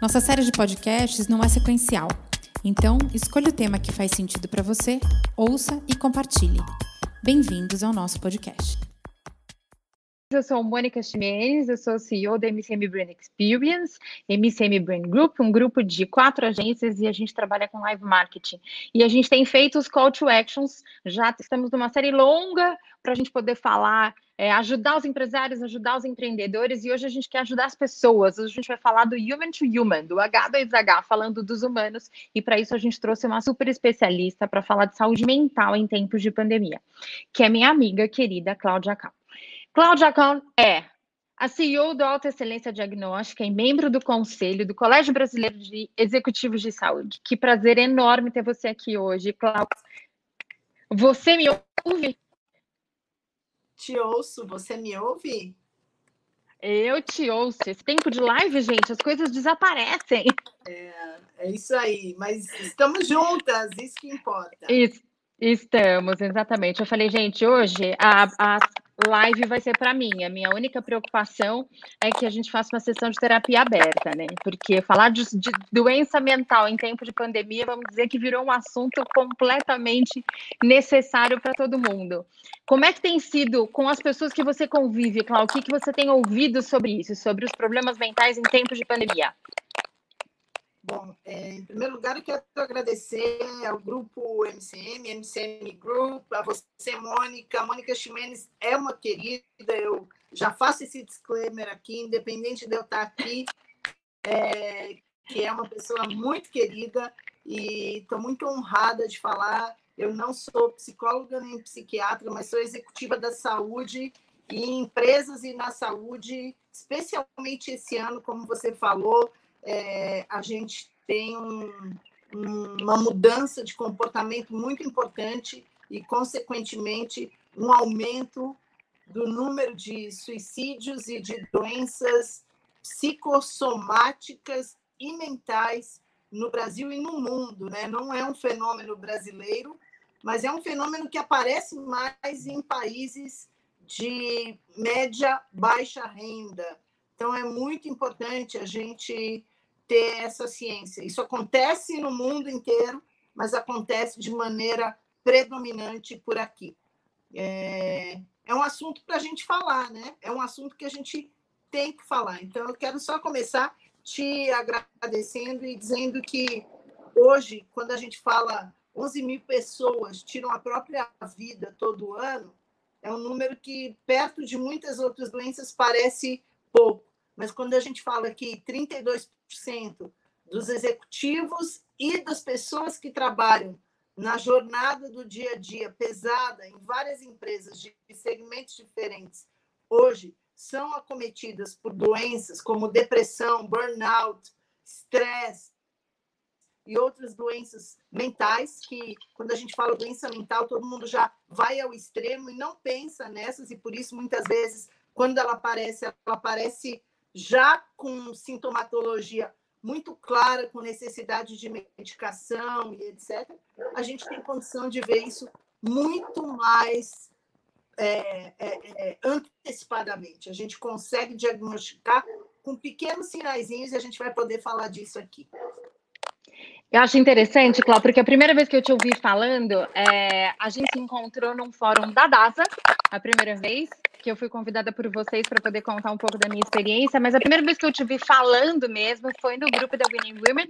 Nossa série de podcasts não é sequencial, então escolha o tema que faz sentido para você, ouça e compartilhe. Bem-vindos ao nosso podcast. Eu sou Mônica Ximenes, eu sou CEO da MCM Brand Experience, MCM Brand Group, um grupo de quatro agências e a gente trabalha com live marketing. E a gente tem feito os call to actions, já estamos numa série longa para a gente poder falar é, ajudar os empresários, ajudar os empreendedores, e hoje a gente quer ajudar as pessoas. Hoje a gente vai falar do Human to Human, do H2H, falando dos humanos, e para isso a gente trouxe uma super especialista para falar de saúde mental em tempos de pandemia, que é minha amiga querida Cláudia Cal. Cláudia Cal é a CEO do Alta Excelência Diagnóstica e membro do Conselho do Colégio Brasileiro de Executivos de Saúde. Que prazer enorme ter você aqui hoje, Cláudia. Você me ouve? Te ouço, você me ouve? Eu te ouço. Esse tempo de live, gente, as coisas desaparecem. É, é isso aí, mas estamos juntas, isso que importa. Isso, estamos, exatamente. Eu falei, gente, hoje a, a live vai ser para mim. A minha única preocupação é que a gente faça uma sessão de terapia aberta, né? Porque falar de, de, doença mental em tempo de pandemia, vamos dizer que virou um assunto completamente necessário para todo mundo. Como é que tem sido com as pessoas que você convive, Cláudio? O que, que você tem ouvido sobre isso, sobre os problemas mentais em tempos de pandemia? Bom, é, em primeiro lugar, eu quero agradecer ao grupo MCM, MCM Group, a você, Mônica. Mônica Ximenes é uma querida, eu já faço esse disclaimer aqui, independente de eu estar aqui, é, que é uma pessoa muito querida e estou muito honrada de falar. Eu não sou psicóloga nem psiquiatra, mas sou executiva da saúde e em empresas e na saúde, especialmente esse ano, como você falou, é, a gente tem um, um, uma mudança de comportamento muito importante e, consequentemente, um aumento do número de suicídios e de doenças psicossomáticas e mentais no Brasil e no mundo. Né? Não é um fenômeno brasileiro, mas é um fenômeno que aparece mais em países de média, baixa renda. Então, é muito importante a gente ter essa ciência. Isso acontece no mundo inteiro, mas acontece de maneira predominante por aqui. É, é um assunto para a gente falar, né? É um assunto que a gente tem que falar. Então, eu quero só começar te agradecendo e dizendo que hoje, quando a gente fala 11 mil pessoas tiram a própria vida todo ano, é um número que, perto de muitas outras doenças, parece pouco. Mas quando a gente fala que 32% dos executivos e das pessoas que trabalham na jornada do dia a dia pesada em várias empresas de segmentos diferentes, hoje são acometidas por doenças como depressão, burnout, estresse e outras doenças mentais que quando a gente fala doença mental, todo mundo já vai ao extremo e não pensa nessas e por isso muitas vezes quando ela aparece, ela aparece já com sintomatologia muito clara, com necessidade de medicação e etc., a gente tem condição de ver isso muito mais é, é, é, antecipadamente. A gente consegue diagnosticar com pequenos sinaizinhos e a gente vai poder falar disso aqui. Eu acho interessante, Cláudia, porque a primeira vez que eu te ouvi falando, é, a gente se encontrou num fórum da DASA, a primeira vez, que eu fui convidada por vocês para poder contar um pouco da minha experiência, mas a primeira vez que eu te vi falando mesmo foi no grupo da Winning Women,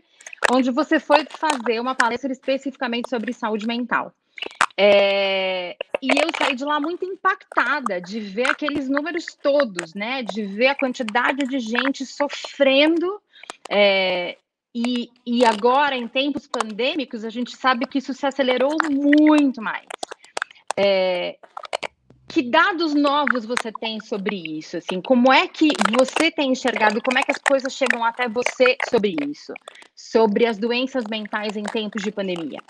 onde você foi fazer uma palestra especificamente sobre saúde mental. É, e eu saí de lá muito impactada de ver aqueles números todos, né? De ver a quantidade de gente sofrendo é, e, e agora, em tempos pandêmicos, a gente sabe que isso se acelerou muito mais. É, que dados novos você tem sobre isso? Assim, como é que você tem enxergado? Como é que as coisas chegam até você sobre isso? Sobre as doenças mentais em tempos de pandemia?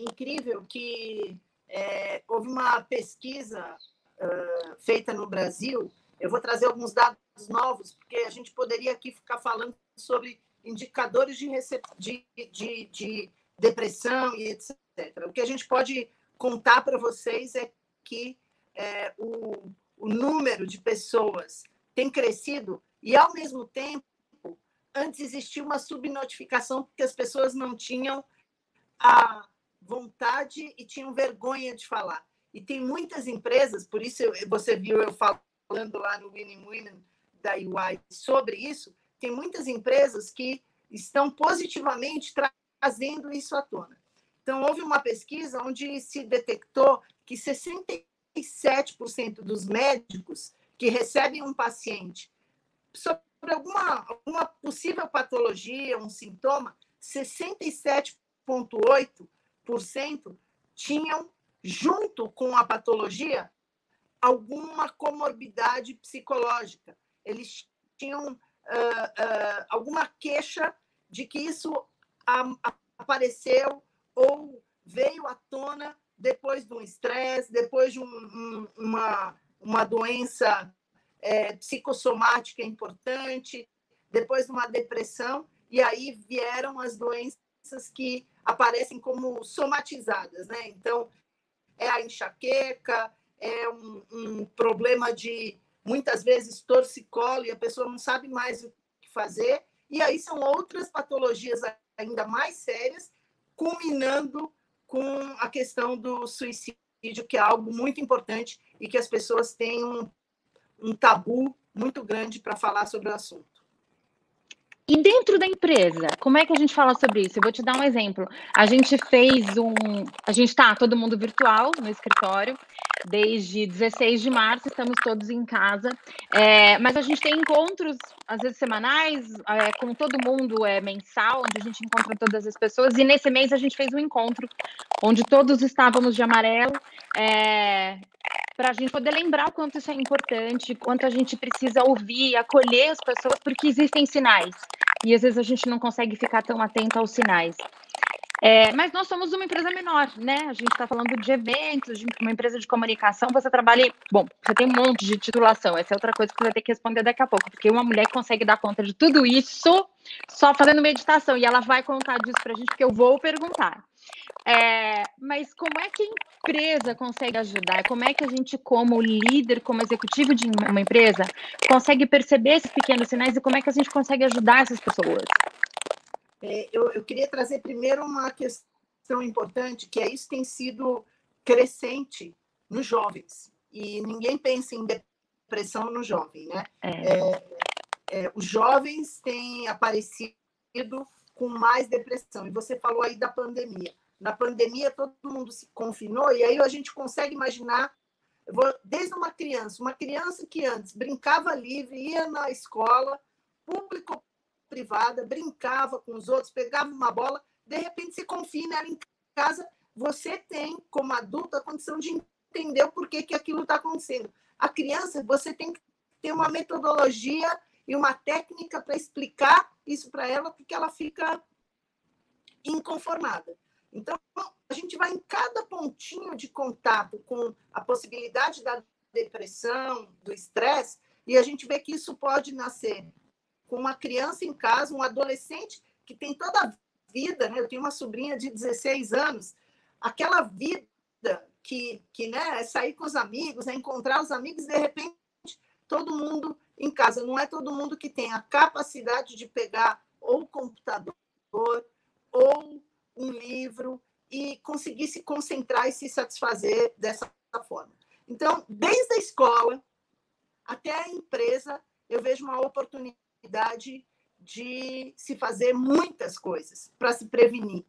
Incrível que é, houve uma pesquisa uh, feita no Brasil. Eu vou trazer alguns dados novos, porque a gente poderia aqui ficar falando sobre indicadores de, de, de, de depressão e etc. O que a gente pode contar para vocês é que é, o, o número de pessoas tem crescido e, ao mesmo tempo, antes existia uma subnotificação porque as pessoas não tinham a vontade e tinham vergonha de falar. E tem muitas empresas, por isso eu, você viu eu falando lá no Winning Women da UI sobre isso, tem muitas empresas que estão positivamente trazendo isso à tona. Então, houve uma pesquisa onde se detectou que 60 37% dos médicos que recebem um paciente sobre alguma, alguma possível patologia, um sintoma, 67,8% tinham, junto com a patologia, alguma comorbidade psicológica. Eles tinham uh, alguma queixa de que isso apareceu ou veio à tona depois de um estresse, depois de um, um, uma, uma doença é, psicossomática importante, depois de uma depressão, e aí vieram as doenças que aparecem como somatizadas, né? Então, é a enxaqueca, é um, um problema de, muitas vezes, torcicolo, e a pessoa não sabe mais o que fazer, e aí são outras patologias ainda mais sérias, culminando com a questão do suicídio, que é algo muito importante e que as pessoas têm um, um tabu muito grande para falar sobre o assunto. E dentro da empresa, como é que a gente fala sobre isso? Eu vou te dar um exemplo. A gente fez um. A gente está todo mundo virtual no escritório, desde 16 de março, estamos todos em casa. É, mas a gente tem encontros, às vezes semanais, é, com todo mundo, é mensal, onde a gente encontra todas as pessoas. E nesse mês a gente fez um encontro onde todos estávamos de amarelo. É, para a gente poder lembrar o quanto isso é importante, quanto a gente precisa ouvir, acolher as pessoas, porque existem sinais. E às vezes a gente não consegue ficar tão atento aos sinais. É, mas nós somos uma empresa menor, né? A gente está falando de eventos, de uma empresa de comunicação. Você trabalha. Bom, você tem um monte de titulação. Essa é outra coisa que você vai ter que responder daqui a pouco, porque uma mulher consegue dar conta de tudo isso só fazendo meditação. E ela vai contar disso para a gente, porque eu vou perguntar. É, mas como é que a empresa consegue ajudar? Como é que a gente, como líder, como executivo de uma empresa, consegue perceber esses pequenos sinais e como é que a gente consegue ajudar essas pessoas? É, eu, eu queria trazer primeiro uma questão importante, que é isso tem sido crescente nos jovens. E ninguém pensa em depressão no jovem, né? É. É, é, os jovens têm aparecido com mais depressão. E você falou aí da pandemia. Na pandemia, todo mundo se confinou, e aí a gente consegue imaginar, desde uma criança, uma criança que antes brincava livre, ia na escola, público privada, brincava com os outros, pegava uma bola, de repente se confina ela em casa, você tem, como adulto, a condição de entender o porquê que aquilo está acontecendo. A criança, você tem que ter uma metodologia e uma técnica para explicar isso para ela, porque ela fica inconformada. Então, a gente vai em cada pontinho de contato com a possibilidade da depressão, do estresse, e a gente vê que isso pode nascer com uma criança em casa, um adolescente que tem toda a vida, né? Eu tenho uma sobrinha de 16 anos, aquela vida que, que né, é sair com os amigos, é encontrar os amigos, de repente todo mundo em casa. Não é todo mundo que tem a capacidade de pegar ou computador ou um livro e conseguir se concentrar e se satisfazer dessa forma. Então, desde a escola até a empresa, eu vejo uma oportunidade de se fazer muitas coisas para se prevenir.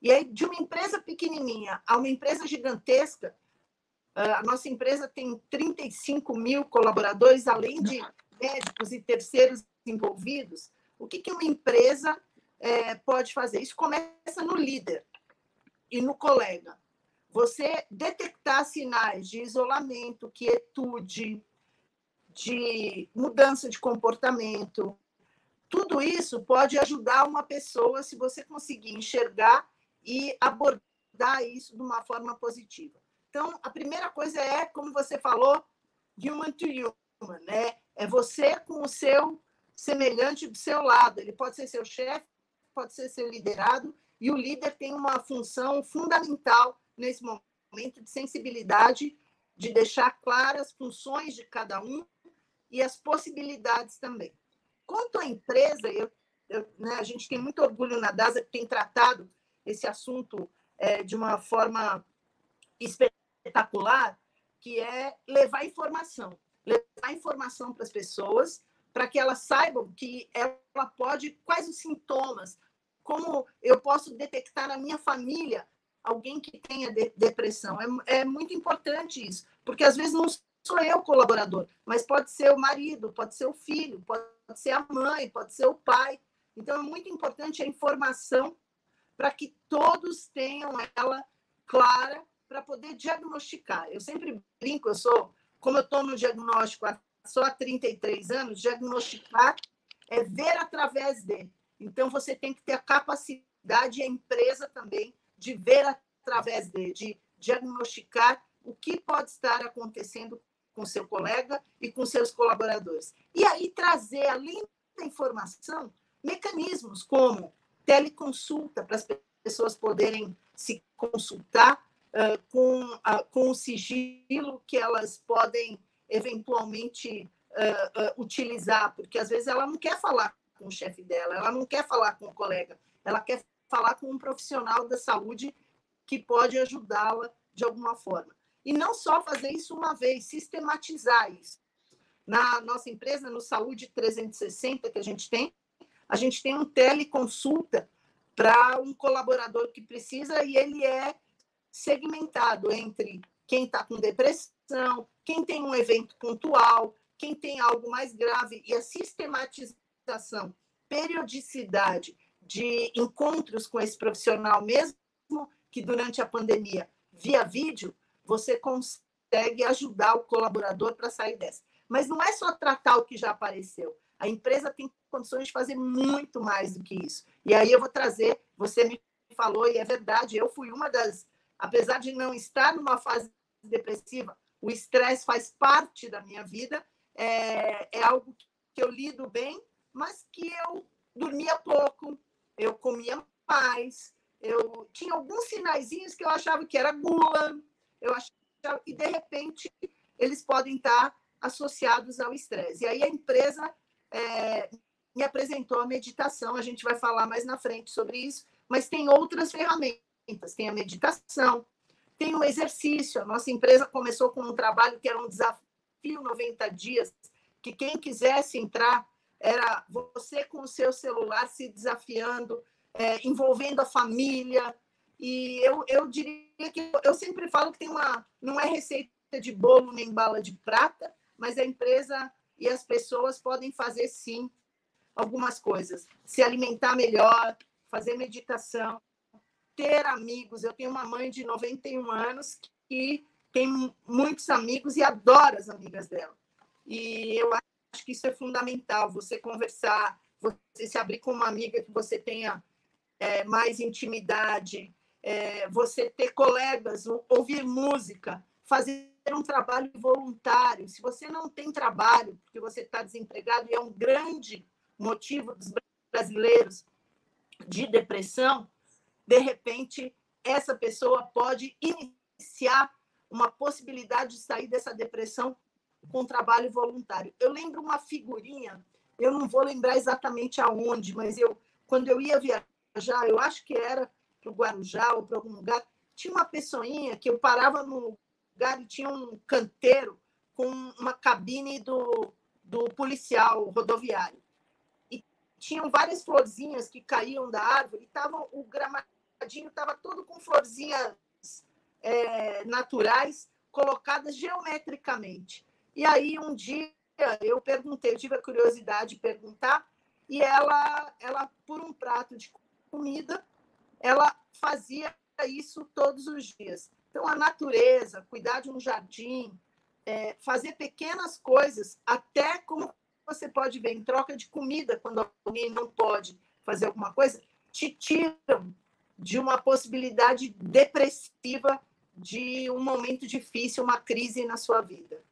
E aí, de uma empresa pequenininha a uma empresa gigantesca, a nossa empresa tem 35 mil colaboradores, além de médicos e terceiros envolvidos. O que, que uma empresa é, pode fazer? Isso começa no líder e no colega. você detectar sinais de isolamento, quietude, de mudança de comportamento. Tudo isso pode ajudar uma pessoa se você conseguir enxergar e abordar isso de uma forma positiva. Então, a primeira coisa é, como você falou, human to human, né? É você com o seu semelhante do seu lado. Ele pode ser seu chefe, pode ser seu liderado, e o líder tem uma função fundamental nesse momento de sensibilidade, de deixar claras as funções de cada um e as possibilidades também. Quanto à empresa, eu, eu, né, a gente tem muito orgulho na DASA que tem tratado esse assunto é, de uma forma espetacular, que é levar informação. Levar informação para as pessoas, para que elas saibam que ela pode, quais os sintomas, como eu posso detectar na minha família alguém que tenha de, depressão. É, é muito importante isso, porque às vezes não sou eu o colaborador, mas pode ser o marido, pode ser o filho, pode ser a mãe, pode ser o pai. Então é muito importante a informação para que todos tenham ela clara para poder diagnosticar. Eu sempre brinco, eu sou, como eu estou no diagnóstico há, só há 33 anos, diagnosticar é ver através de. Então você tem que ter a capacidade e a empresa também de ver através de, de diagnosticar o que pode estar acontecendo com seu colega e com seus colaboradores. E aí trazer, além da informação, mecanismos como teleconsulta para as pessoas poderem se consultar uh, com, uh, com o sigilo que elas podem eventualmente uh, utilizar, porque às vezes ela não quer falar com o chefe dela, ela não quer falar com o colega, ela quer falar com um profissional da saúde que pode ajudá-la de alguma forma. E não só fazer isso uma vez, sistematizar isso. Na nossa empresa, no Saúde 360 que a gente tem, a gente tem um teleconsulta para um colaborador que precisa e ele é segmentado entre quem está com depressão, quem tem um evento pontual, quem tem algo mais grave e a sistematização, periodicidade de encontros com esse profissional, mesmo que durante a pandemia, via vídeo, você consegue ajudar o colaborador para sair dessa. Mas não é só tratar o que já apareceu. A empresa tem condições de fazer muito mais do que isso. E aí eu vou trazer, você me falou, e é verdade, eu fui uma das, apesar de não estar numa fase depressiva, o estresse faz parte da minha vida, é, é algo que eu lido bem, mas que eu dormia pouco, eu comia mais, eu tinha alguns sinaizinhos que eu achava que era gula, eu achava que de repente eles podem estar associados ao estresse. E aí a empresa é, me apresentou a meditação, a gente vai falar mais na frente sobre isso, mas tem outras ferramentas, tem a meditação, tem o exercício. A nossa empresa começou com um trabalho que era um desafio 90 dias, que quem quisesse entrar era você com o seu celular se desafiando, é, envolvendo a família. E eu, eu diria que eu sempre falo que tem uma. Não é receita de bolo nem bala de prata, mas a empresa e as pessoas podem fazer sim algumas coisas. Se alimentar melhor, fazer meditação, ter amigos. Eu tenho uma mãe de 91 anos que tem muitos amigos e adora as amigas dela. E eu acho que isso é fundamental, você conversar, você se abrir com uma amiga que você tenha é, mais intimidade, é, você ter colegas, ouvir música, fazer um trabalho voluntário. Se você não tem trabalho, porque você está desempregado, e é um grande motivo dos brasileiros de depressão, de repente, essa pessoa pode iniciar uma possibilidade de sair dessa depressão com trabalho voluntário. Eu lembro uma figurinha, eu não vou lembrar exatamente aonde, mas eu, quando eu ia viajar, eu acho que era para o Guarujá ou para algum lugar, tinha uma pessoinha que eu parava no lugar e tinha um canteiro com uma cabine do, do policial rodoviário. E tinham várias florzinhas que caíam da árvore, e tava, o gramadinho estava todo com florzinhas é, naturais colocadas geometricamente. E aí, um dia, eu perguntei, eu tive a curiosidade de perguntar, e ela, ela por um prato de comida, ela fazia isso todos os dias. Então, a natureza, cuidar de um jardim, é, fazer pequenas coisas, até como você pode ver em troca de comida, quando alguém não pode fazer alguma coisa, te tiram de uma possibilidade depressiva de um momento difícil, uma crise na sua vida.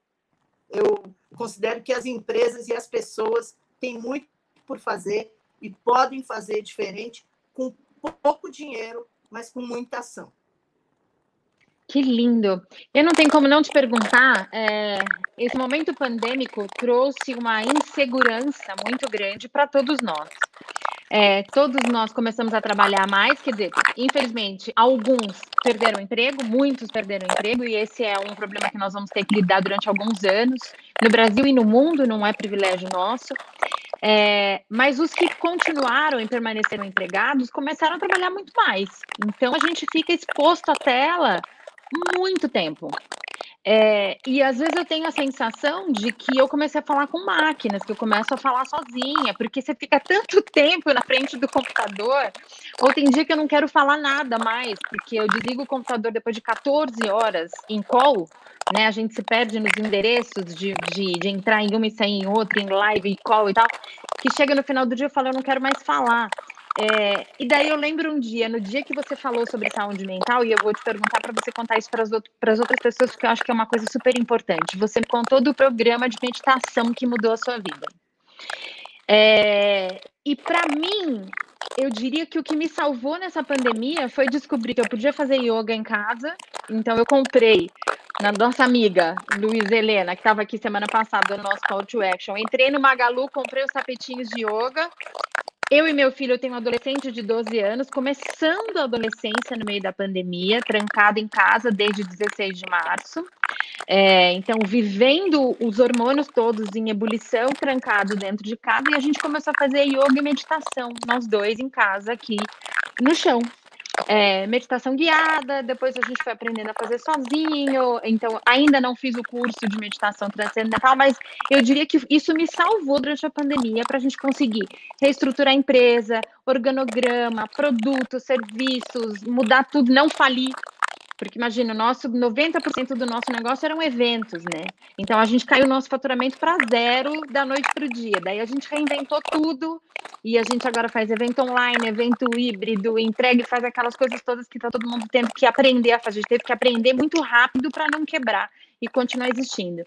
Eu considero que as empresas e as pessoas têm muito por fazer e podem fazer diferente com pouco dinheiro, mas com muita ação. Que lindo! Eu não tenho como não te perguntar. É, esse momento pandêmico trouxe uma insegurança muito grande para todos nós. É, todos nós começamos a trabalhar mais, quer dizer, infelizmente, alguns perderam emprego, muitos perderam emprego, e esse é um problema que nós vamos ter que lidar durante alguns anos. No Brasil e no mundo, não é privilégio nosso. É, mas os que continuaram e permaneceram empregados começaram a trabalhar muito mais. Então, a gente fica exposto à tela muito tempo. É, e às vezes eu tenho a sensação de que eu comecei a falar com máquinas, que eu começo a falar sozinha, porque você fica tanto tempo na frente do computador, ou tem dia que eu não quero falar nada mais, porque eu desligo o computador depois de 14 horas em call, né? A gente se perde nos endereços de, de, de entrar em uma e sair em outra, em live, e call e tal, que chega no final do dia eu falo, eu não quero mais falar. É, e daí eu lembro um dia, no dia que você falou sobre saúde mental, e eu vou te perguntar para você contar isso para as outras pessoas, porque eu acho que é uma coisa super importante. Você contou do programa de meditação que mudou a sua vida. É, e para mim, eu diria que o que me salvou nessa pandemia foi descobrir que eu podia fazer yoga em casa. Então eu comprei na nossa amiga Luiz Helena, que estava aqui semana passada no nosso Call to Action. Entrei no Magalu, comprei os tapetinhos de yoga eu e meu filho, eu tenho um adolescente de 12 anos, começando a adolescência no meio da pandemia, trancado em casa desde 16 de março. É, então, vivendo os hormônios todos em ebulição, trancado dentro de casa, e a gente começou a fazer yoga e meditação, nós dois em casa aqui no chão é, meditação guiada, depois a gente foi aprendendo a fazer sozinho, então ainda não fiz o curso de meditação transcendental, mas eu diria que isso me salvou durante a pandemia para a gente conseguir reestruturar a empresa, organograma, produtos, serviços, mudar tudo, não falir, porque imagina, o nosso 90% do nosso negócio eram eventos, né? Então a gente caiu o nosso faturamento para zero da noite para o dia. Daí a gente reinventou tudo e a gente agora faz evento online, evento híbrido, entrega e faz aquelas coisas todas que está todo mundo tendo que aprender a fazer. A gente teve que aprender muito rápido para não quebrar e continuar existindo.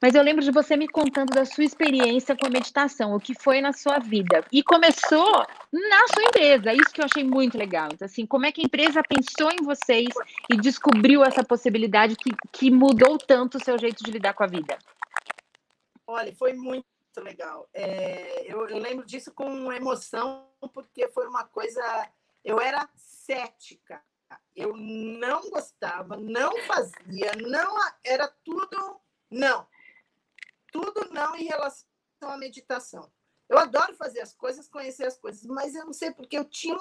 Mas eu lembro de você me contando da sua experiência com a meditação, o que foi na sua vida. E começou na sua empresa, isso que eu achei muito legal. Então, assim, como é que a empresa pensou em vocês e descobriu essa possibilidade que, que mudou tanto o seu jeito de lidar com a vida? Olha, foi muito legal. É, eu, eu lembro disso com emoção, porque foi uma coisa. Eu era cética, eu não gostava, não fazia, não era tudo não tudo não em relação à meditação. Eu adoro fazer as coisas, conhecer as coisas, mas eu não sei porque eu tinha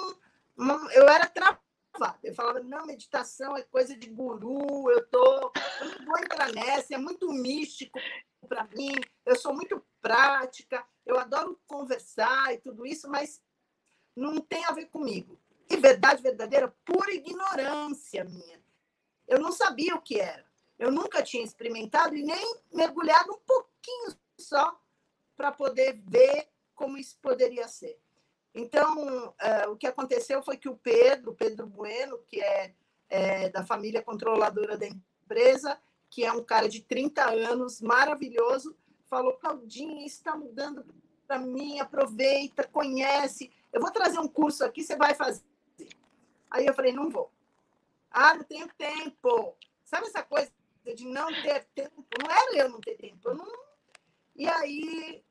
uma, eu era travada. Eu falava, não, meditação é coisa de guru, eu tô, eu não vou entrar nessa, é muito místico para mim, eu sou muito prática, eu adoro conversar e tudo isso, mas não tem a ver comigo. E verdade verdadeira, pura ignorância minha. Eu não sabia o que era. Eu nunca tinha experimentado e nem mergulhado um pouquinho só para poder ver como isso poderia ser. Então, uh, o que aconteceu foi que o Pedro, Pedro Bueno, que é, é, da família controladora da empresa, que é um cara de 30 anos, maravilhoso, falou: Claudinha, isso está mudando para mim, aproveita, conhece. Eu vou trazer um curso aqui, você vai fazer. Aí eu falei: não vou. Ah, não tenho tempo. Sabe essa coisa de não ter tempo. Não era eu não ter tempo. Não... E aí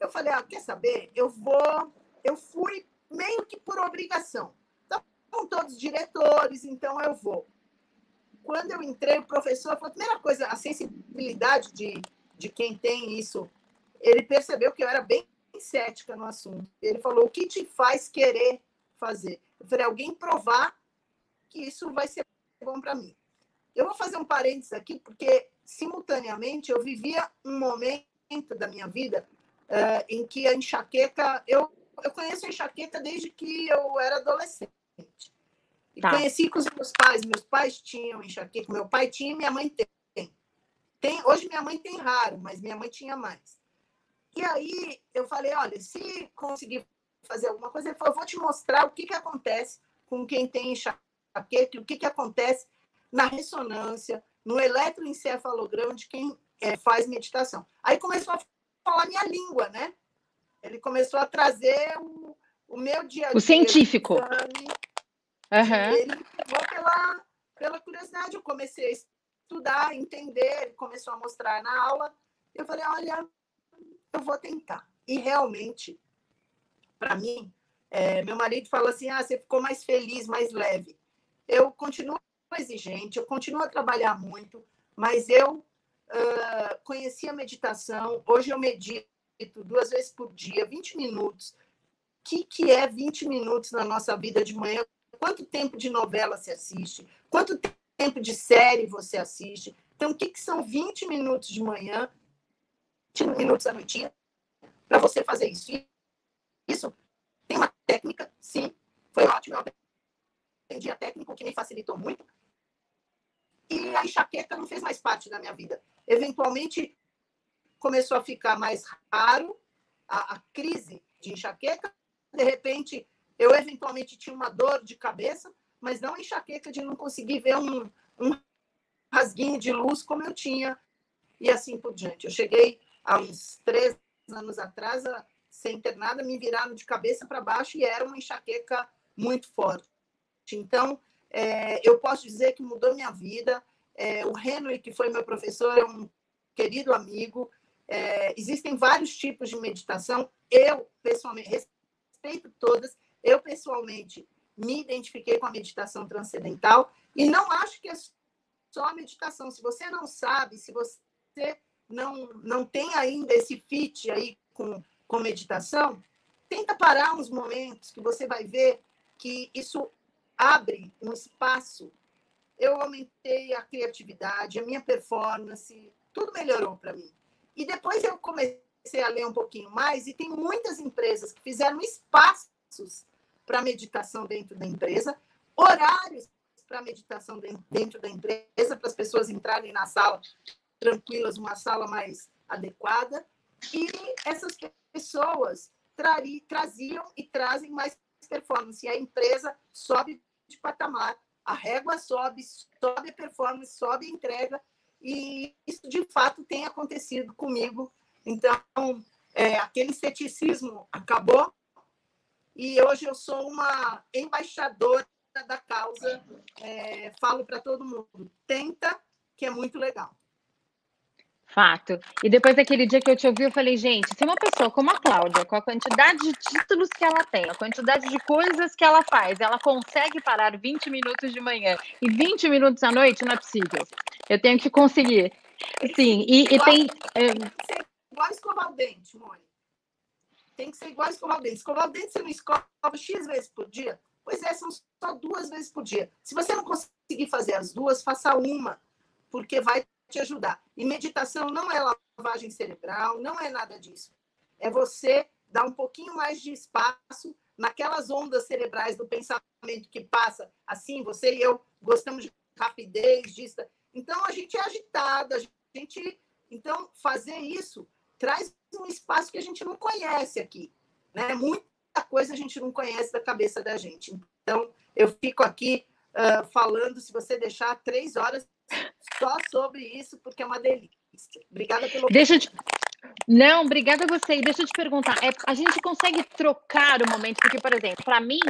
eu falei, ah, quer saber? Eu vou. Eu fui meio que por obrigação. Estão todos diretores, então eu vou. Quando eu entrei, o professor a primeira coisa, a sensibilidade de, de quem tem isso, ele percebeu que eu era bem cética no assunto. Ele falou, o que te faz querer fazer? Eu falei, alguém provar que isso vai ser bom para mim. Eu vou fazer um parênteses aqui, porque simultaneamente eu vivia um momento da minha vida uh, em que a enxaqueca. Eu, eu conheço a enxaqueca desde que eu era adolescente. Tá. Conheci com os meus pais. Meus pais tinham enxaqueca. Meu pai tinha e minha mãe tem. tem. Hoje minha mãe tem raro, mas minha mãe tinha mais. E aí eu falei, olha, se conseguir fazer alguma coisa, ele falou, eu vou te mostrar o que, que acontece com quem tem enxaqueca, o que, que acontece na ressonância, no eletroencefalograma de quem é, faz meditação. Aí começou a falar minha língua, né? Ele começou a trazer o, o meu dia a dia. O científico. Uhum. Ele levou pela, pela curiosidade. Eu comecei a estudar, entender, ele começou a mostrar na aula. Eu falei, olha, eu vou tentar. E realmente, para mim, é, meu marido fala assim: ah, você ficou mais feliz, mais leve. Eu continuo exigente, eu continuo a trabalhar muito, mas eu uh, conheci a meditação. Hoje eu medito duas vezes por dia, 20 minutos. O que, que é 20 minutos na nossa vida de manhã? Quanto tempo de novela você assiste? Quanto tempo de série você assiste? Então, o que, que são 20 minutos de manhã, 20 minutos à noite para você fazer isso? Isso tem uma técnica, sim, foi ótimo. Eu aprendi a técnica, que me facilitou muito. E a enxaqueca não fez mais parte da minha vida. Eventualmente, começou a ficar mais raro a, a crise de enxaqueca. De repente, eu eventualmente tinha uma dor de cabeça, mas não enxaqueca de não conseguir ver um, um rasguinho de luz como eu tinha, e assim por diante. Eu cheguei há uns três anos atrás a ser internada, me viraram de cabeça para baixo e era uma enxaqueca muito forte. Então, é, eu posso dizer que mudou minha vida. É, o Henry, que foi meu professor, é um querido amigo. É, existem vários tipos de meditação. Eu, pessoalmente, respeito todas. Eu, pessoalmente, me identifiquei com a meditação transcendental e não acho que é só a meditação. Se você não sabe, se você não, não tem ainda esse fit aí com, com meditação, tenta parar uns momentos que você vai ver que isso abre um espaço. Eu aumentei a criatividade, a minha performance, tudo melhorou para mim. E depois eu comecei a ler um pouquinho mais e tem muitas empresas que fizeram espaços para meditação dentro da empresa, horários para meditação dentro da empresa, para as pessoas entrarem na sala tranquilas, uma sala mais adequada. E essas pessoas trari, traziam e trazem mais performance. E a empresa sobe de patamar, a régua sobe, sobe a performance, sobe a entrega. E isso, de fato, tem acontecido comigo. Então, é, aquele ceticismo acabou e hoje eu sou uma embaixadora da causa. É, falo para todo mundo: tenta, que é muito legal. Fato. E depois daquele dia que eu te ouvi, eu falei, gente, se uma pessoa como a Cláudia, com a quantidade de títulos que ela tem, a quantidade de coisas que ela faz, ela consegue parar 20 minutos de manhã e 20 minutos à noite, não é possível. Eu tenho que conseguir. Sim, e, e tem. É... Igual escovar o dente, Mônica. Tem que ser igual escovar o dente. Escovar o dente você não escova X vezes por dia? Pois é, são só duas vezes por dia. Se você não conseguir fazer as duas, faça uma, porque vai te ajudar. E meditação não é lavagem cerebral, não é nada disso. É você dar um pouquinho mais de espaço naquelas ondas cerebrais do pensamento que passa assim, você e eu gostamos de rapidez, disso. Então a gente é agitada, a gente então fazer isso traz um espaço que a gente não conhece aqui, né? Muita coisa a gente não conhece da cabeça da gente. Então eu fico aqui uh, falando, se você deixar três horas só sobre isso, porque é uma delícia. Obrigada pelo. Deixa te... Não, obrigada a você. E deixa eu te perguntar, é, a gente consegue trocar o momento? Porque, por exemplo, para mim,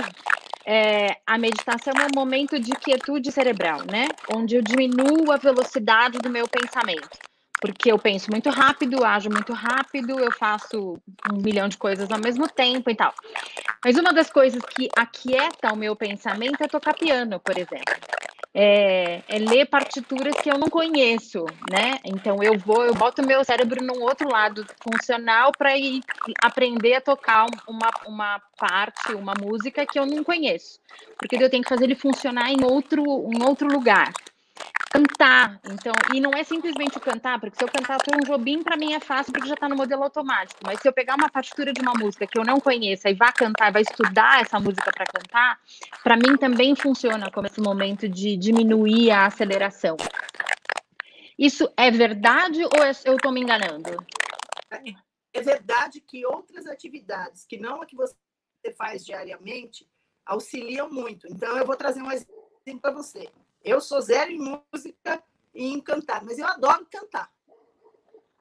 é, a meditação é um momento de quietude cerebral, né? Onde eu diminuo a velocidade do meu pensamento. Porque eu penso muito rápido, ajo muito rápido, eu faço um milhão de coisas ao mesmo tempo e tal. Mas uma das coisas que aquieta o meu pensamento é tocar piano, por exemplo é, é, ler partituras que eu não conheço, né? Então eu vou, eu boto meu cérebro num outro lado funcional para ir aprender a tocar uma, uma parte, uma música que eu não conheço, porque eu tenho que fazer ele funcionar em outro, em outro lugar. Cantar. Então, e não é simplesmente cantar, porque se eu cantar Tom Jobim, para mim é fácil porque já está no modelo automático. Mas se eu pegar uma partitura de uma música que eu não conheça e vá cantar, vai estudar essa música para cantar, para mim também funciona como esse momento de diminuir a aceleração. Isso é verdade ou é, eu estou me enganando? É verdade que outras atividades, que não a que você faz diariamente, auxiliam muito. Então, eu vou trazer um exemplo para você. Eu sou zero em música e em cantar, mas eu adoro cantar.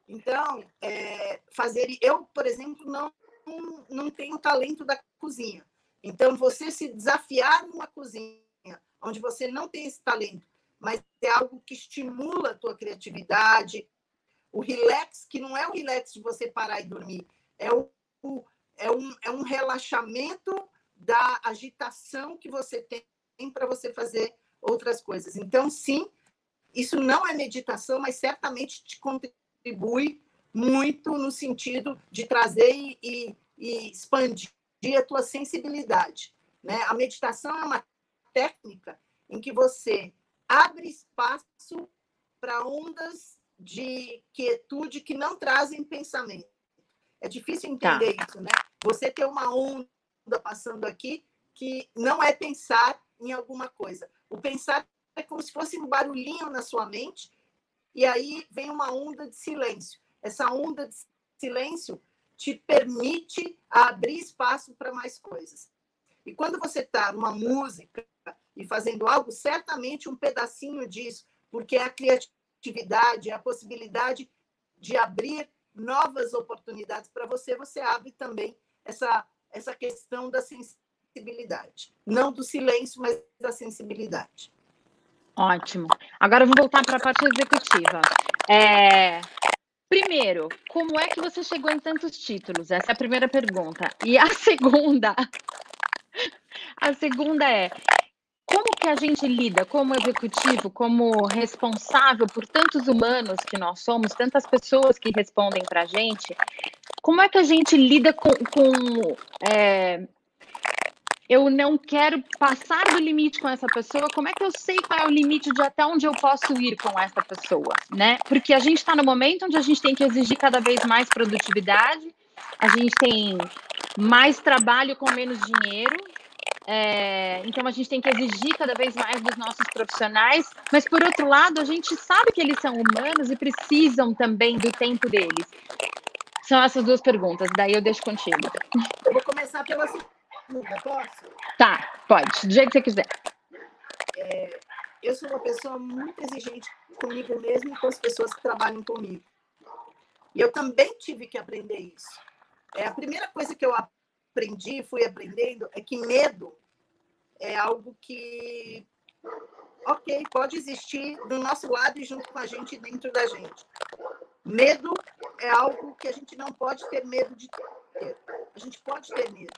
Então, é, fazer. Eu, por exemplo, não, não tenho talento da cozinha. Então, você se desafiar numa cozinha onde você não tem esse talento, mas é algo que estimula a tua criatividade, o relax, que não é o relax de você parar e dormir, é, o, o é, um, é um relaxamento da agitação que você tem para você fazer outras coisas. Então, sim, isso não é meditação, mas certamente te contribui muito no sentido de trazer e, e expandir a tua sensibilidade. Né? A meditação é uma técnica em que você abre espaço para ondas de quietude que não trazem pensamento. É difícil tá. entender tá. isso, né? Você ter uma onda passando aqui que não é pensar em alguma coisa. O pensar é como se fosse um barulhinho na sua mente, e aí vem uma onda de silêncio. Essa onda de silêncio te permite abrir espaço para mais coisas. E quando você está numa música e fazendo algo, certamente um pedacinho disso, porque é a criatividade, é a possibilidade de abrir novas oportunidades para você, você abre também essa, essa questão da sensibilidade. Não do silêncio, mas da sensibilidade. Ótimo. Agora eu vou voltar para a parte executiva. É... Primeiro, como é que você chegou em tantos títulos? Essa é a primeira pergunta. E a segunda, a segunda é como que a gente lida como executivo, como responsável por tantos humanos que nós somos, tantas pessoas que respondem para a gente, como é que a gente lida com, com é, eu não quero passar do limite com essa pessoa, como é que eu sei qual é o limite de até onde eu posso ir com essa pessoa, né? Porque a gente está no momento onde a gente tem que exigir cada vez mais produtividade, a gente tem mais trabalho com menos dinheiro, é, então a gente tem que exigir cada vez mais dos nossos profissionais, mas por outro lado, a gente sabe que eles são humanos e precisam também do tempo deles. São essas duas perguntas, daí eu deixo contigo. Eu vou começar pela segunda, posso? Tá, pode, do jeito que você quiser. É, eu sou uma pessoa muito exigente comigo mesmo e com as pessoas que trabalham comigo. E eu também tive que aprender isso. É a primeira coisa que eu aprendi, fui aprendendo, é que medo é algo que, ok, pode existir do nosso lado e junto com a gente, dentro da gente. Medo é algo que a gente não pode ter medo de ter. A gente pode ter medo.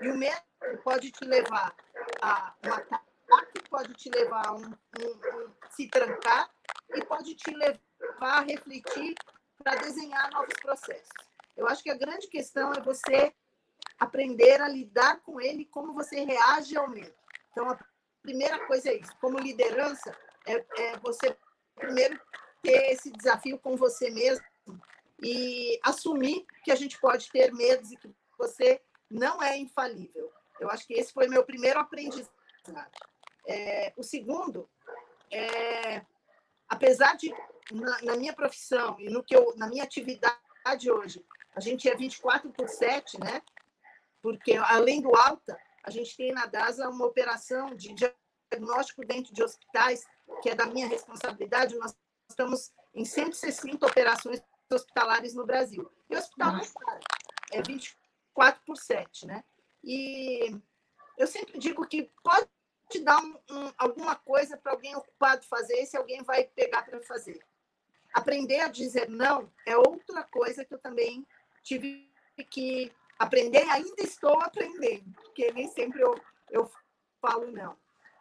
E o medo pode te levar a ataque, pode te levar a um, um, um se trancar e pode te levar a refletir para desenhar novos processos. Eu acho que a grande questão é você aprender a lidar com ele, como você reage ao medo. Então, a primeira coisa é isso. Como liderança, é, é você primeiro ter esse desafio com você mesmo e assumir que a gente pode ter medos e que você não é infalível. Eu acho que esse foi meu primeiro aprendizado. É, o segundo é, apesar de na, na, minha profissão e no que eu na minha atividade hoje, a gente é 24 por 7, né? porque além do alta, a gente tem na DASA uma operação de diagnóstico dentro de hospitais, que é da minha responsabilidade. Nós estamos em 160 operações hospitalares no Brasil. E o hospital não para, é 24 por 7, né? E eu sempre digo que pode dar um, um, alguma coisa para alguém ocupado fazer, se alguém vai pegar para fazer. Aprender a dizer não é outra coisa que eu também tive que aprender, ainda estou aprendendo, porque nem sempre eu, eu falo não.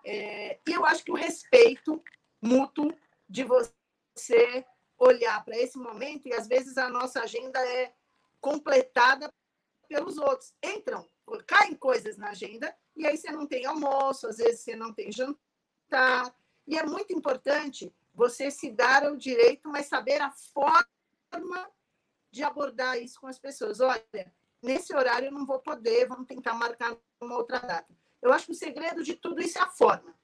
É, e eu acho que o respeito mútuo de você olhar para esse momento, e às vezes a nossa agenda é completada pelos outros. Entram, caem coisas na agenda, e aí você não tem almoço, às vezes você não tem jantar. E é muito importante você se dar o direito, mas saber a forma de abordar isso com as pessoas. Olha, nesse horário eu não vou poder, vamos tentar marcar uma outra data. Eu acho que o segredo de tudo isso é a forma,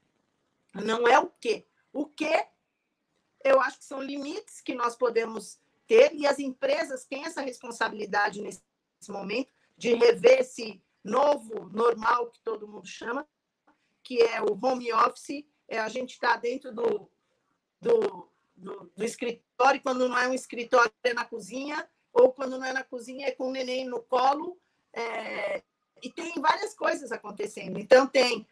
não é o quê. O quê, eu acho que são limites que nós podemos ter, e as empresas têm essa responsabilidade nesse momento de rever esse novo normal que todo mundo chama, que é o home office, é a gente estar tá dentro do, do, do, do escritório, quando não é um escritório, é na cozinha, ou quando não é na cozinha, é com o neném no colo. É, e tem várias coisas acontecendo. Então, tem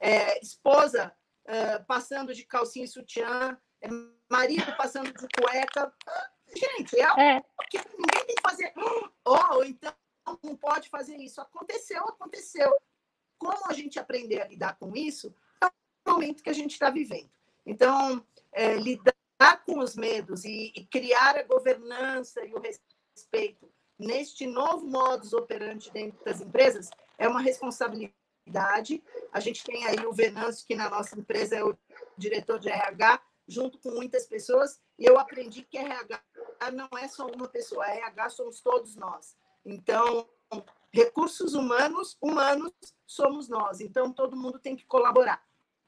é, esposa é, passando de calcinha e sutiã, é, marido passando de cueca. Gente, é, é. que ninguém tem que fazer. Ou então não pode fazer isso. Aconteceu, aconteceu. Como a gente aprender a lidar com isso é o momento que a gente está vivendo. Então, é, lidar com os medos e, e criar a governança e o respeito neste novo modus operandi dentro das empresas é uma responsabilidade. A gente tem aí o Venâncio, que na nossa empresa é o diretor de RH, junto com muitas pessoas, e eu aprendi que RH não é só uma pessoa, RH somos todos nós. Então, recursos humanos, humanos somos nós. Então, todo mundo tem que colaborar.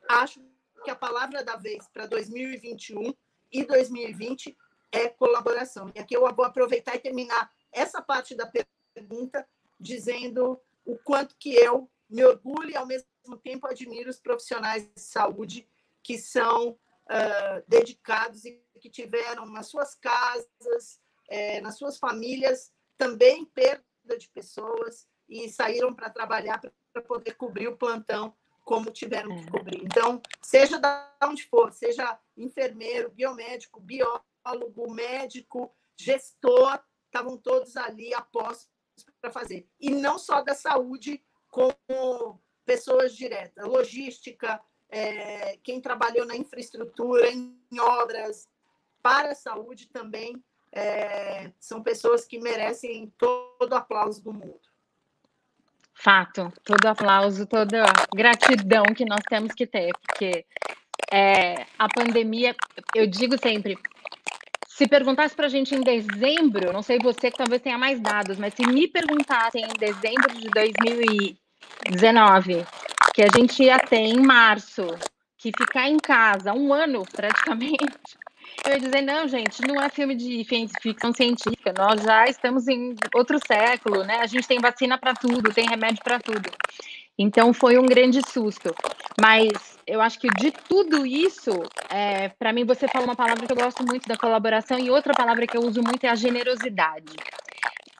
Acho que a palavra da vez para 2021 e 2020 é colaboração. E aqui eu vou aproveitar e terminar essa parte da pergunta dizendo o quanto que eu me orgulho e, ao mesmo tempo, admiro os profissionais de saúde que são uh, dedicados e que tiveram nas suas casas, é, nas suas famílias, também perda de pessoas e saíram para trabalhar para poder cobrir o plantão como tiveram que é. cobrir. Então, seja de onde for, seja enfermeiro, biomédico, biólogo, médico, gestor, estavam todos ali apostos para fazer. E não só da saúde, como pessoas diretas, logística, é, quem trabalhou na infraestrutura, em obras, para a saúde também, é, são pessoas que merecem todo o aplauso do mundo. Fato, todo aplauso, toda gratidão que nós temos que ter, porque é, a pandemia, eu digo sempre, se perguntasse para a gente em dezembro, não sei você que talvez tenha mais dados, mas se me perguntassem em dezembro de 2019, que a gente ia ter em março, que ficar em casa um ano praticamente, eu ia dizer, não, gente, não é filme de ficção científica, nós já estamos em outro século, né? A gente tem vacina para tudo, tem remédio para tudo. Então foi um grande susto. Mas eu acho que de tudo isso, é, para mim, você falou uma palavra que eu gosto muito da colaboração, e outra palavra que eu uso muito é a generosidade.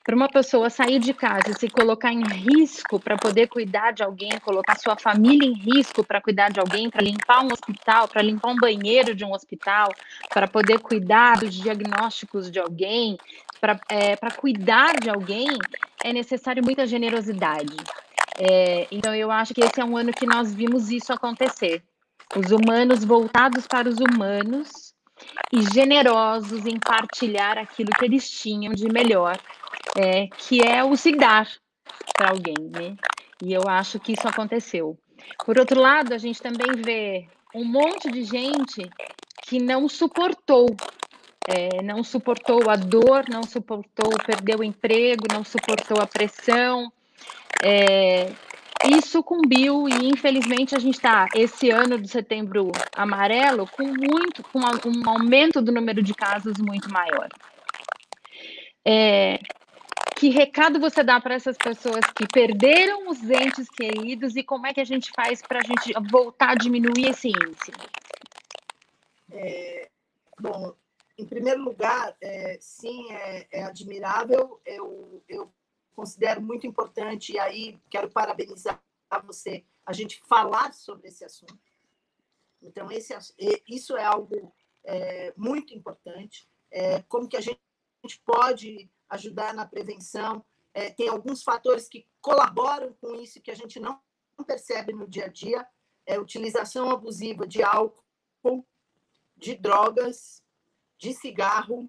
Para uma pessoa sair de casa e se colocar em risco para poder cuidar de alguém, colocar sua família em risco para cuidar de alguém, para limpar um hospital, para limpar um banheiro de um hospital, para poder cuidar dos diagnósticos de alguém, para é, cuidar de alguém, é necessário muita generosidade. É, então, eu acho que esse é um ano que nós vimos isso acontecer. Os humanos voltados para os humanos e generosos em partilhar aquilo que eles tinham de melhor, é, que é o se dar para alguém, né? E eu acho que isso aconteceu. Por outro lado, a gente também vê um monte de gente que não suportou, é, não suportou a dor, não suportou perder o emprego, não suportou a pressão, é, isso sucumbiu e infelizmente a gente está esse ano de setembro amarelo com muito com um aumento do número de casos muito maior. É, que recado você dá para essas pessoas que perderam os entes queridos e como é que a gente faz para a gente voltar a diminuir esse índice? É, bom, em primeiro lugar, é, sim, é, é admirável. Eu, eu considero muito importante, e aí quero parabenizar você, a gente falar sobre esse assunto. Então, esse, isso é algo é, muito importante. É, como que a gente pode ajudar na prevenção? É, tem alguns fatores que colaboram com isso que a gente não percebe no dia a dia. É utilização abusiva de álcool, de drogas, de cigarro,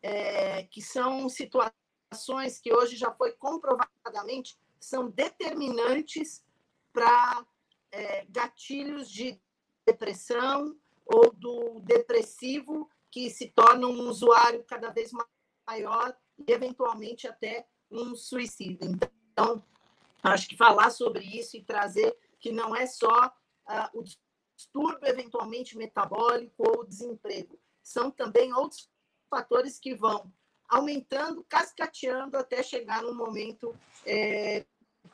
é, que são situações ações que hoje já foi comprovadamente são determinantes para é, gatilhos de depressão, ou do depressivo que se torna um usuário cada vez maior e eventualmente até um suicídio. Então, acho que falar sobre isso e trazer que não é só uh, o distúrbio eventualmente metabólico ou desemprego, são também outros fatores que vão aumentando, cascateando até chegar num momento é,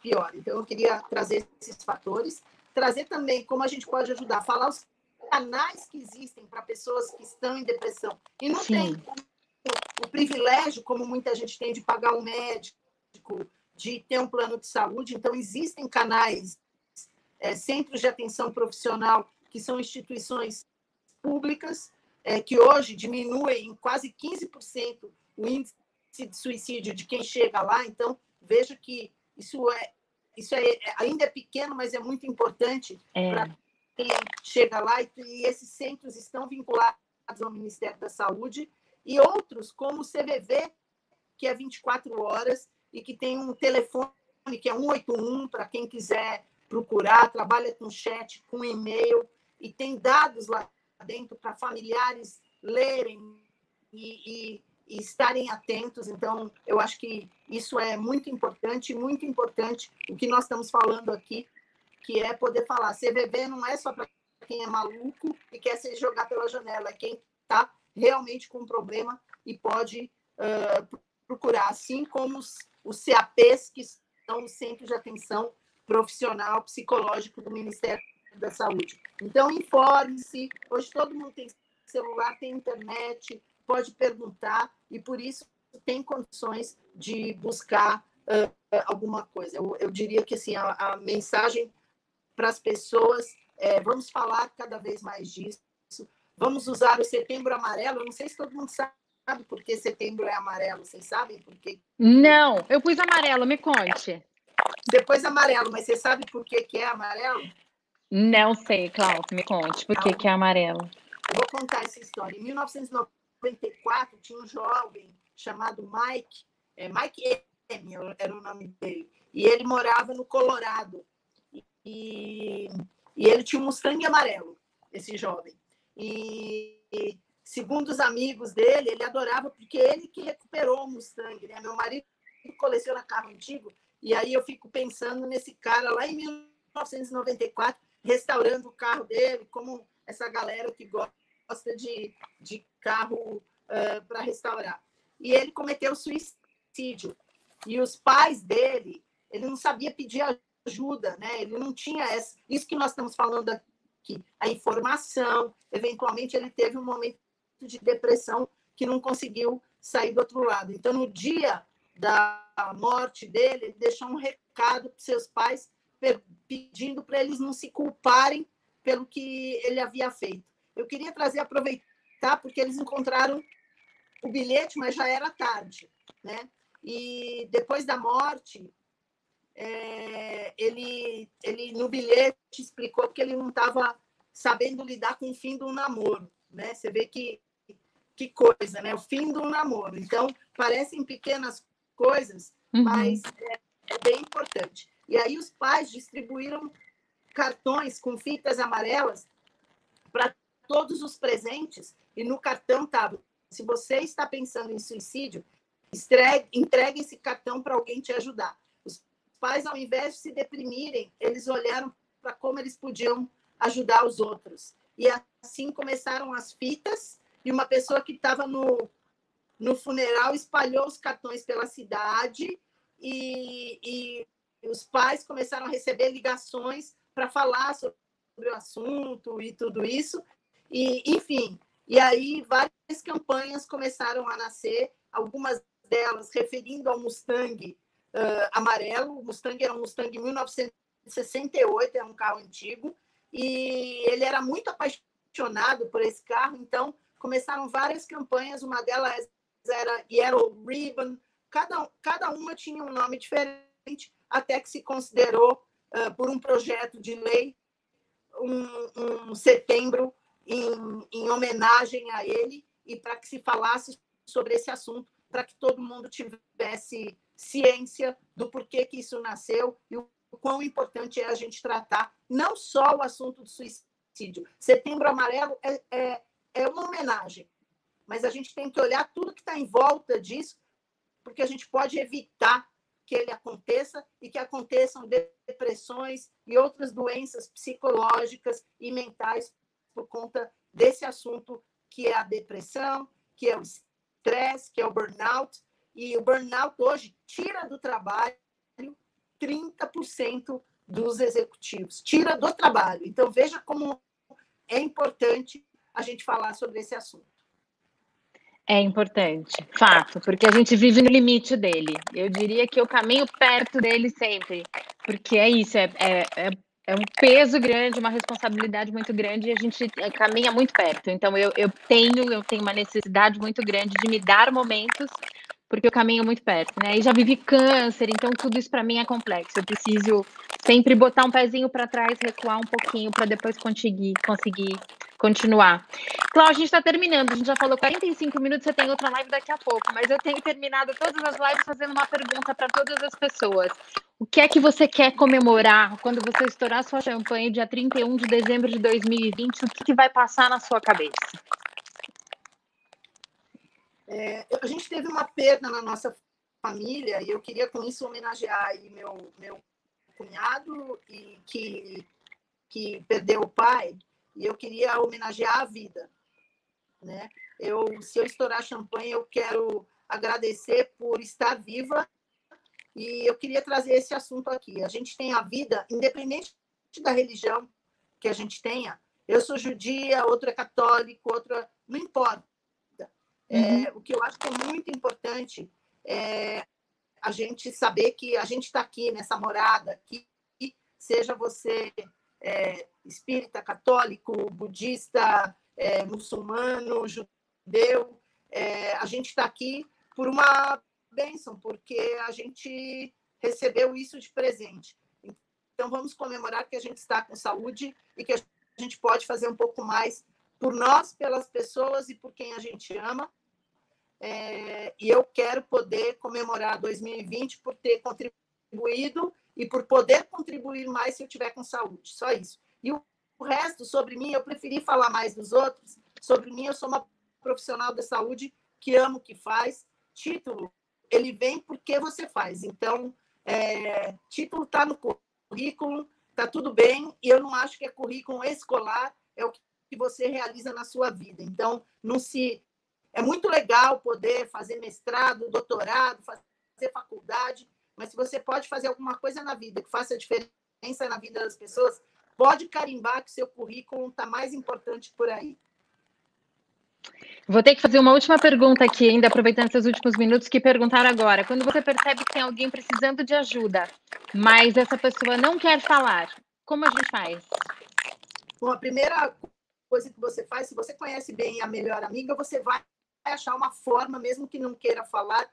pior. Então, eu queria trazer esses fatores, trazer também como a gente pode ajudar, falar os canais que existem para pessoas que estão em depressão e não Sim. tem o, privilégio, como muita gente tem, de pagar um médico, de ter um plano de saúde. Então, existem canais, é, centros de atenção profissional, que são instituições públicas, é, que hoje diminuem em quase 15% o índice de suicídio de quem chega lá. Então, vejo que isso é, isso é, ainda é pequeno, mas é muito importante é. para quem chega lá. E, e esses centros estão vinculados ao Ministério da Saúde e outros, como o CVV, que é 24 horas e que tem um telefone que é 181 para quem quiser procurar, trabalha com chat, com e-mail e tem dados lá dentro para familiares lerem e, e, e, estarem atentos. Então, eu acho que isso é muito importante, muito importante o que nós estamos falando aqui, que é poder falar. CVV não é só para quem é maluco e quer se jogar pela janela, é quem está realmente com um problema e pode uh, procurar, assim como os, os CAPs, que são os Centros de Atenção Profissional Psicológico do Ministério da Saúde. Então, informe-se. Hoje todo mundo tem celular, tem internet, pode perguntar e, por isso, tem condições de buscar uh, alguma coisa. Eu, eu, diria que assim, a, a mensagem para as pessoas é: vamos falar cada vez mais disso, Vamos usar o setembro amarelo. Eu não sei se todo mundo sabe por que setembro é amarelo. Vocês sabem por quê? Não, eu pus amarelo, me conte. Depois amarelo, mas você sabe por que, que é amarelo? Não sei, Cláudio, me conte por que, que é amarelo. Eu vou contar essa história. Em 1994, tinha um jovem chamado Mike, é, Mike M era o nome dele, e ele morava no Colorado. E, e ele tinha um Mustang amarelo, esse jovem. E, segundo os amigos dele, ele adorava porque ele que recuperou o Mustang. Né? Meu marido coleciona carro antigo e aí eu fico pensando nesse cara lá em 1994 restaurando o carro dele, como essa galera que gosta de, de carro uh, para restaurar. E ele cometeu suicídio. E os pais dele, ele não sabia pedir ajuda, né? Ele não tinha essa, isso que nós estamos falando aqui a informação, eventualmente ele teve um momento de depressão que não conseguiu sair do outro lado. Então, no dia da morte dele, ele deixou um recado para seus pais pedindo para eles não se culparem pelo que ele havia feito. Eu queria trazer, aproveitar, porque eles encontraram o bilhete, mas já era tarde, né? E depois da morte, é, ele, ele no bilhete explicou que ele não estava sabendo lidar com o fim do namoro, né? Você vê que que coisa, né? O fim do namoro. Então parecem pequenas coisas, uhum. mas é, é bem importante. E aí os pais distribuíram cartões com fitas amarelas todos os presentes e no cartão estava: se você está pensando em suicídio, entregue esse cartão para alguém te ajudar pais, ao invés de se deprimirem, eles olharam para como eles podiam ajudar os outros. E assim começaram as fitas, e uma pessoa que estava no, no funeral espalhou os cartões pela cidade, e, e os pais começaram a receber ligações para falar sobre o assunto e tudo isso. E, enfim, e aí várias campanhas começaram a nascer, algumas delas referindo ao Mustang uh, amarelo. O Mustang era um Mustang 1968, é um carro antigo, e ele era muito apaixonado por esse carro, então começaram várias campanhas, uma delas era Yellow Ribbon, cada, cada uma tinha um nome diferente, até que se considerou, uh, por um projeto de lei, um, um setembro em, em homenagem a ele e para que se falasse sobre esse assunto, para que todo mundo tivesse ciência do porquê que isso nasceu e o quão importante é a gente tratar não só o assunto do suicídio. Setembro Amarelo é, é, é uma homenagem, mas a gente tem que olhar tudo que está em volta disso, porque a gente pode evitar que ele aconteça e que aconteçam depressões e outras doenças psicológicas e mentais por conta desse assunto que é a depressão, que é o estresse, que é o burnout. E o burnout hoje tira do trabalho 30% dos executivos, tira do trabalho. Então, veja como é importante a gente falar sobre esse assunto. É importante, fato, porque a gente vive no limite dele. Eu diria que eu caminho perto dele sempre, porque é isso, é, é, é, é um peso grande, uma responsabilidade muito grande e a gente é, caminha muito perto. Então eu, eu tenho, eu tenho uma necessidade muito grande de me dar momentos porque eu caminho muito perto, né? E já vivi câncer, então tudo isso para mim é complexo. Eu preciso sempre botar um pezinho para trás, recuar um pouquinho para depois conseguir, conseguir continuar. Cláudia, a gente está terminando, a gente já falou 45 minutos, você tem outra live daqui a pouco, mas eu tenho terminado todas as lives fazendo uma pergunta para todas as pessoas. O que é que você quer comemorar quando você estourar sua champanhe dia 31 de dezembro de 2020? O que, que vai passar na sua cabeça? É, a gente teve uma perda na nossa família e eu queria com isso homenagear meu, meu cunhado e que, que perdeu o pai e eu queria homenagear a vida, né? Eu, se eu estourar champanhe, eu quero agradecer por estar viva e eu queria trazer esse assunto aqui. A gente tem a vida, independente da religião que a gente tenha. Eu sou judia, outro é católico, outro é... não importa. É, uhum. É, o que eu acho que é muito importante é a gente saber que a gente está aqui nessa morada, aqui, seja você é, espírita, católico, budista, é, muçulmano, judeu. É, a gente está aqui por uma bênção, porque a gente recebeu isso de presente. Então, vamos comemorar que a gente está com saúde e que a gente pode fazer um pouco mais por nós, pelas pessoas e por quem a gente ama. É, e eu quero poder comemorar 2020 por ter contribuído e por poder contribuir mais se eu tiver com saúde. Só isso. E o, resto, sobre mim, eu preferi falar mais dos outros. Sobre mim, eu sou uma profissional da saúde que amo o que faz. Título, ele vem porque você faz. Então, é, título está no currículo, está tudo bem, e eu não acho que é currículo escolar, é o que você realiza na sua vida. Então, não se. É muito legal poder fazer mestrado, doutorado, fazer faculdade, mas se você pode fazer alguma coisa na vida que faça diferença na vida das pessoas, pode carimbar que seu currículo está mais importante por aí. Vou ter que fazer uma última pergunta aqui, ainda aproveitando esses últimos minutos, que perguntaram agora. Quando você percebe que tem alguém precisando de ajuda, mas essa pessoa não quer falar, como a gente faz? Bom, a primeira coisa que você faz, se você conhece bem a melhor amiga, você vai achar uma forma, mesmo que não queira falar,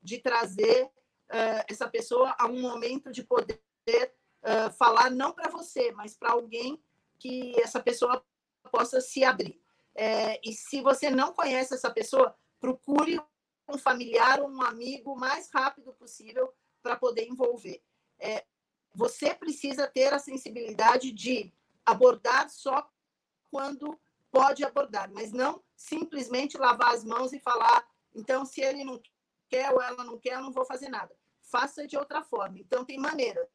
de trazer uh, essa pessoa a um momento de poder uh, falar não para você, mas para alguém que essa pessoa possa se abrir. É, e se você não conhece essa pessoa, procure um familiar um amigo o mais rápido possível para poder envolver. É, você precisa ter a sensibilidade de abordar só quando pode abordar, mas não simplesmente lavar as mãos e falar, então, se ele não quer ou ela não quer, eu não vou fazer nada faça de outra forma. Então, tem maneiras.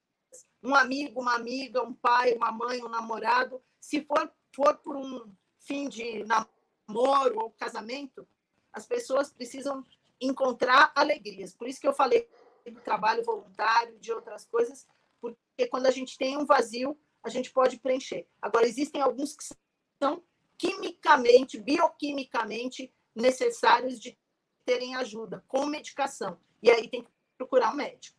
Um amigo, uma amiga, um pai, uma mãe, um namorado. Se for, for por um fim de namoro ou casamento, as pessoas precisam encontrar alegrias. Por isso que eu falei do trabalho voluntário, de outras coisas, porque quando a gente tem um vazio, a gente pode preencher. Agora, existem alguns que são quimicamente, bioquimicamente necessários de terem ajuda, com medicação. E aí tem que procurar um médico.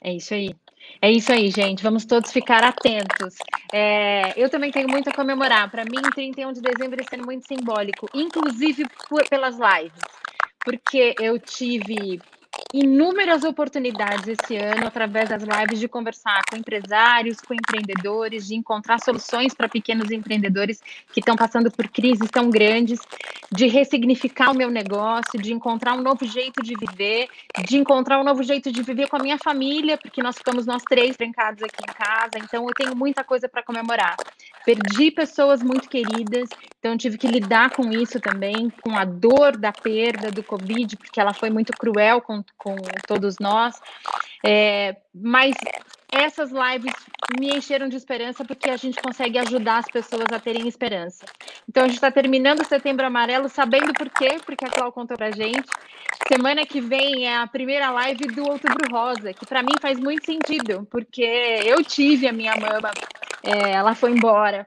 É isso aí. É isso aí, gente. Vamos todos ficar atentos. É, eu também tenho muito a comemorar. Para mim, 31 de dezembro está sendo muito simbólico, inclusive por, pelas lives, porque eu tive inúmeras oportunidades esse ano através das lives de conversar com empresários, com empreendedores, de encontrar soluções para pequenos empreendedores que estão passando por crises tão grandes, de ressignificar o meu negócio, de encontrar um novo jeito de viver, de encontrar um novo jeito de viver com a minha família, porque nós ficamos nós três trancados aqui em casa, então eu tenho muita coisa para comemorar. Perdi pessoas muito queridas, então tive que lidar com isso também, com a dor da perda do Covid, porque ela foi muito cruel com, com todos nós. É, mas essas lives me encheram de esperança porque a gente consegue ajudar as pessoas a terem esperança. Então a gente está terminando o Setembro Amarelo sabendo por quê, porque a Clau contou pra gente. Semana que vem é a primeira live do Outubro Rosa, que para mim faz muito sentido, porque eu tive a minha mama, é, ela foi embora.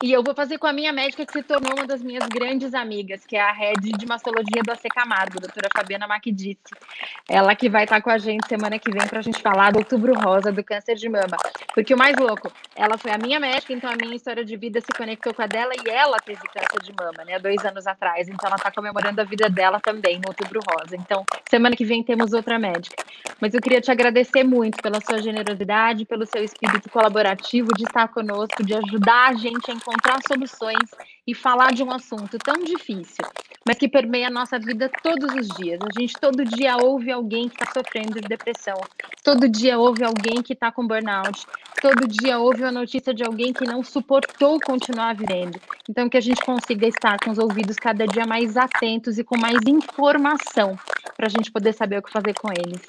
E eu vou fazer com a minha médica que se tornou uma das minhas grandes amigas, que é a head de mastologia do AC Camargo, doutora Fabiana Macdite. Ela que vai estar com a gente semana que vem para a gente falar do outubro rosa do câncer de mama. Porque o mais louco, ela foi a minha médica, então a minha história de vida se conectou com a dela e ela teve câncer de mama, né, dois anos atrás. Então ela está comemorando a vida dela também no outubro rosa. Então, semana que vem temos outra médica. Mas eu queria te agradecer muito pela sua generosidade, pelo seu espírito colaborativo de estar conosco, de ajudar a gente a encontrar soluções e falar de um assunto tão difícil, mas que permeia a nossa vida todos os dias. A gente todo dia ouve alguém que está sofrendo de depressão, todo dia ouve alguém que está com burnout, todo dia ouve a notícia de alguém que não suportou continuar vivendo. Então, que a gente consiga estar com os ouvidos cada dia mais atentos e com mais informação para a gente poder saber o que fazer com eles.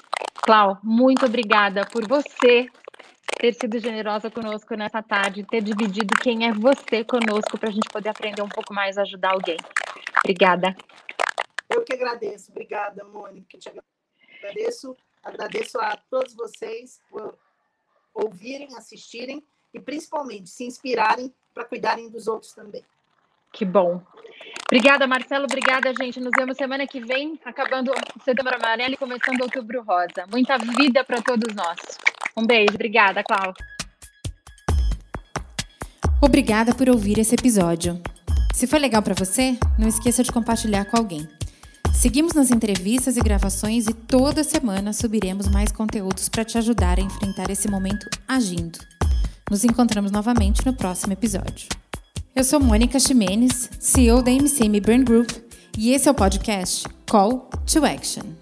Clau, muito obrigada por você ter sido generosa conosco nessa tarde, ter dividido quem é você conosco para a gente poder aprender um pouco mais a ajudar alguém. Obrigada. Eu que agradeço. Obrigada, Mônica. Te agradeço. Agradeço a todos vocês por ouvirem, assistirem e principalmente se inspirarem para cuidarem dos outros também. Que bom. Obrigada, Marcelo. Obrigada, gente. Nos vemos semana que vem, acabando o setembro amarelo e começando outubro rosa. Muita vida para todos nós. Um beijo, obrigada, Clau. Obrigada por ouvir esse episódio. Se foi legal para você, não esqueça de compartilhar com alguém. Seguimos nas entrevistas e gravações e toda semana subiremos mais conteúdos para te ajudar a enfrentar esse momento agindo. Nos encontramos novamente no próximo episódio. Eu sou Mônica Ximenes, CEO da MCM Brand Group, e esse é o podcast Call to Action.